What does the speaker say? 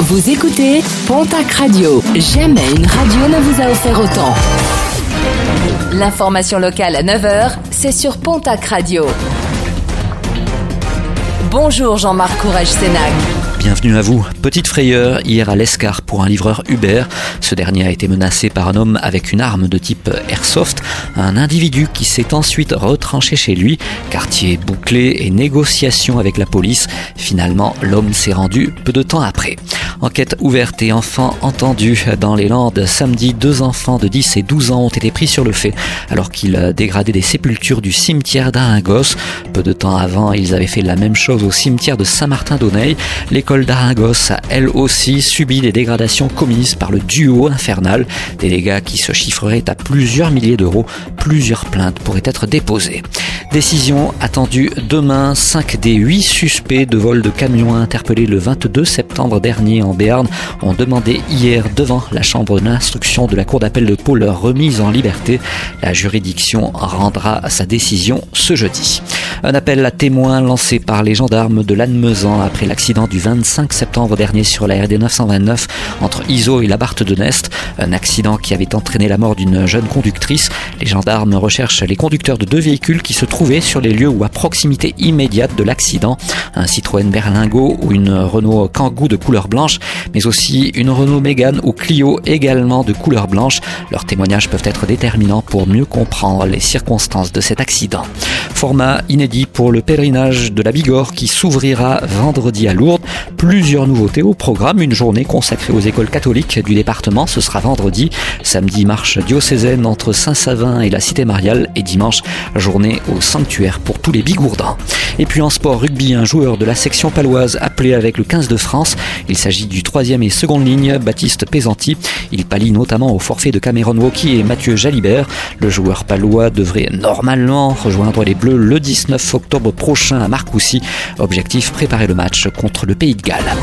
Vous écoutez Pontac Radio. Jamais une radio ne vous a offert autant. L'information locale à 9h, c'est sur Pontac Radio. Bonjour Jean-Marc Courage Sénac. Bienvenue à vous. Petite frayeur hier à l'Escar pour un livreur Uber. Ce dernier a été menacé par un homme avec une arme de type airsoft. Un individu qui s'est ensuite retranché chez lui. Quartier bouclé et négociation avec la police. Finalement, l'homme s'est rendu peu de temps après. Enquête ouverte et enfants entendus dans les Landes. Samedi, deux enfants de 10 et 12 ans ont été pris sur le fait alors qu'ils dégradaient des sépultures du cimetière d'Aringos. Peu de temps avant, ils avaient fait la même chose au cimetière de Saint-Martin-d'Aunay. L'école d'Aringos a elle aussi subi des dégradations commises par le duo infernal. Des dégâts qui se chiffreraient à plusieurs milliers d'euros. Plusieurs plaintes pourraient être déposées. Décision attendue demain. 5 des 8 suspects de vol de camions interpellés le 22 septembre dernier en Béarn ont demandé hier devant la chambre d'instruction de la cour d'appel de Pau leur remise en liberté. La juridiction rendra sa décision ce jeudi. Un appel à témoins lancé par les gendarmes de Lannemezan après l'accident du 25 septembre dernier sur la RD 929 entre Iso et la Barthe de Nest. Un accident qui avait entraîné la mort d'une jeune conductrice. Les gendarmes recherchent les conducteurs de deux véhicules qui se trouvaient sur les lieux ou à proximité immédiate de l'accident. Un Citroën Berlingo ou une Renault Kangoo de couleur blanche, mais aussi une Renault Mégane ou Clio également de couleur blanche. Leurs témoignages peuvent être déterminants pour mieux comprendre les circonstances de cet accident. Format inédit pour le pèlerinage de la Bigorre qui s'ouvrira vendredi à Lourdes. Plusieurs nouveautés au programme. Une journée consacrée aux écoles catholiques du département. Ce sera vendredi. Samedi, marche diocésaine entre Saint-Savin et la Cité Mariale. Et dimanche, journée au sanctuaire pour tous les bigourdins. Et puis en sport rugby, un joueur de la section paloise appelé avec le 15 de France. Il s'agit du troisième et seconde ligne, Baptiste Pesanti. Il pallie notamment au forfait de Cameron Woki et Mathieu Jalibert. Le joueur palois devrait normalement rejoindre les Bleus le 19 octobre prochain à Marcoussis. Objectif préparer le match contre le Pays de Galles.